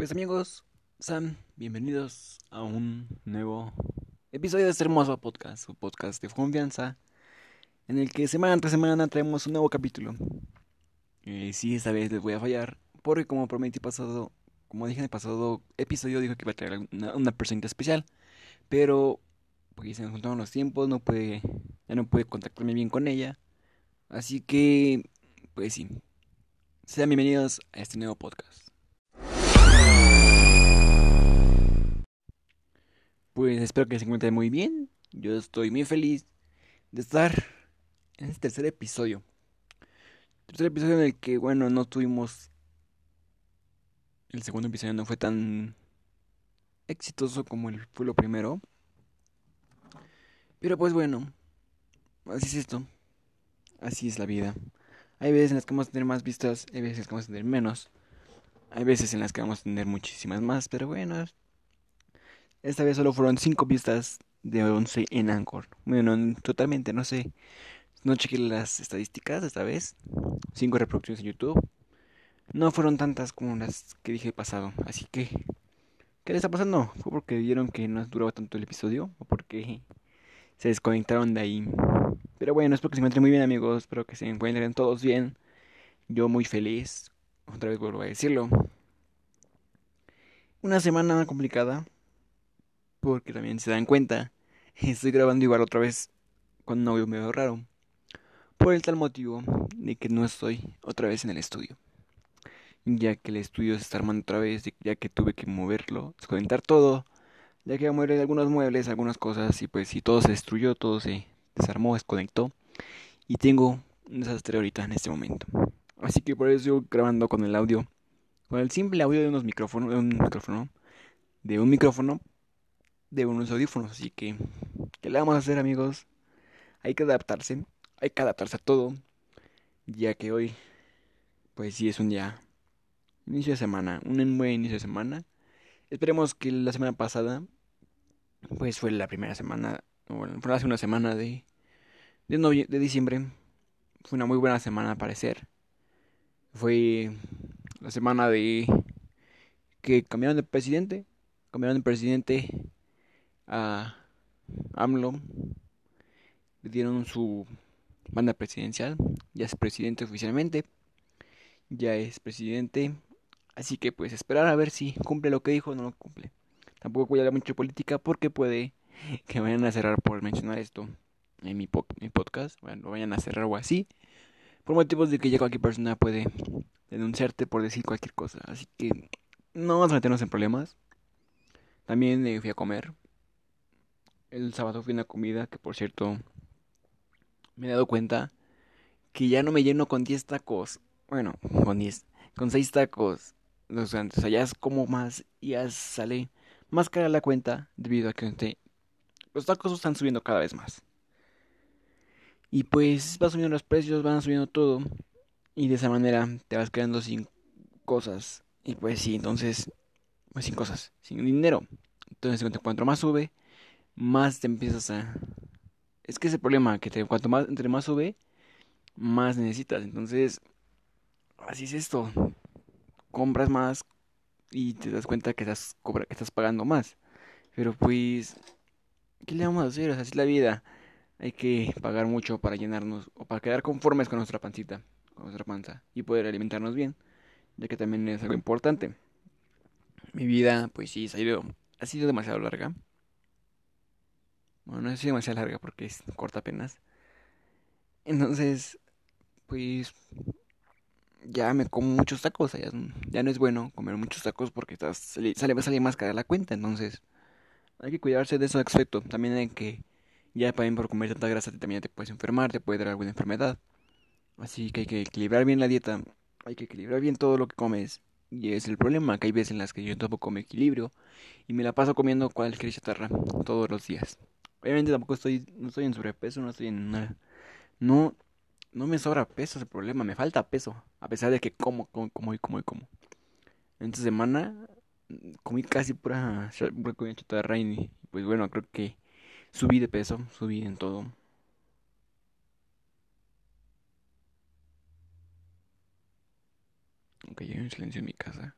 Pues amigos, Sam, bienvenidos a un nuevo episodio de este hermoso podcast, un podcast de confianza, en el que semana tras semana traemos un nuevo capítulo. Eh, sí, esta vez les voy a fallar, porque como prometí pasado, como dije en el pasado episodio, dijo que iba a traer una, una persona especial, pero porque se nos juntaron los tiempos, no puede, ya no puede contactarme bien con ella, así que, pues sí, sean bienvenidos a este nuevo podcast. Pues espero que se encuentren muy bien. Yo estoy muy feliz de estar en este tercer episodio. Tercer episodio en el que, bueno, no tuvimos... El segundo episodio no fue tan exitoso como el fue lo primero. Pero pues bueno, así es esto. Así es la vida. Hay veces en las que vamos a tener más vistas, hay veces en las que vamos a tener menos. Hay veces en las que vamos a tener muchísimas más, pero bueno, esta vez solo fueron 5 vistas de 11 en Anchor. Bueno, totalmente, no sé. No chequé las estadísticas esta vez. 5 reproducciones en YouTube. No fueron tantas como las que dije pasado. Así que, ¿qué le está pasando? ¿Fue porque vieron que no duraba tanto el episodio? ¿O porque se desconectaron de ahí? Pero bueno, espero que se encuentren muy bien, amigos. Espero que se encuentren todos bien. Yo muy feliz. Otra vez vuelvo a decirlo. Una semana complicada porque también se dan cuenta, estoy grabando igual otra vez con un audio medio raro. Por el tal motivo de que no estoy otra vez en el estudio. Ya que el estudio se está armando otra vez, ya que tuve que moverlo, desconectar todo, ya que mover algunos muebles, algunas cosas, y pues si todo se destruyó, todo se desarmó, desconectó. Y tengo un desastre ahorita en este momento. Así que por eso yo grabando con el audio, con el simple audio de unos micrófonos, de un micrófono, de un micrófono de unos audífonos. Así que, ¿qué le vamos a hacer, amigos? Hay que adaptarse, hay que adaptarse a todo, ya que hoy, pues sí es un día, inicio de semana, un buen inicio de semana. Esperemos que la semana pasada, pues fue la primera semana, bueno, fue hace una semana de, de, de diciembre. Fue una muy buena semana, a parecer. Fue la semana de que cambiaron de presidente. Cambiaron de presidente a AMLO. Le dieron su banda presidencial. Ya es presidente oficialmente. Ya es presidente. Así que pues esperar a ver si cumple lo que dijo o no lo cumple. Tampoco voy a hablar mucho de política porque puede que vayan a cerrar por mencionar esto en mi, mi podcast. Bueno, lo vayan a cerrar o así. Por motivos de que ya cualquier persona puede denunciarte por decir cualquier cosa. Así que no vamos a meternos en problemas. También eh, fui a comer. El sábado fui a una comida que por cierto me he dado cuenta que ya no me lleno con 10 tacos. Bueno, con 10, con 6 tacos. O sea, ya es como más, ya sale más cara la cuenta debido a que los tacos están subiendo cada vez más. Y pues va subiendo los precios, van subiendo todo. Y de esa manera te vas quedando sin cosas. Y pues sí, entonces, pues sin cosas, sin dinero. Entonces cuanto más sube, más te empiezas a... Es que ese problema, que te, cuanto más, entre más sube, más necesitas. Entonces, así es esto. Compras más y te das cuenta que estás, que estás pagando más. Pero pues, ¿qué le vamos a hacer? así es la vida. Hay que pagar mucho para llenarnos o para quedar conformes con nuestra pancita, con nuestra panza y poder alimentarnos bien, ya que también es algo importante. Mi vida, pues sí, ha ha sido demasiado larga. Bueno, no es demasiado larga porque es corta apenas. Entonces, pues ya me como muchos tacos. Ya, ya no es bueno comer muchos tacos porque estás, sale, sale, sale más cara la cuenta. Entonces, hay que cuidarse de ese aspecto. También hay que, ya también por comer tanta grasa, también te puedes enfermar, te puede dar alguna enfermedad. Así que hay que equilibrar bien la dieta. Hay que equilibrar bien todo lo que comes. Y es el problema, que hay veces en las que yo tampoco me equilibrio y me la paso comiendo cualquier chatarra todos los días. Obviamente tampoco estoy, no estoy en sobrepeso, no estoy en nada. No, no me sobra peso el problema, me falta peso. A pesar de que como, como, como y como y como. En esta semana comí casi pura, pura comida chatarra y pues bueno, creo que subí de peso, subí en todo. Aunque llegué en silencio en mi casa.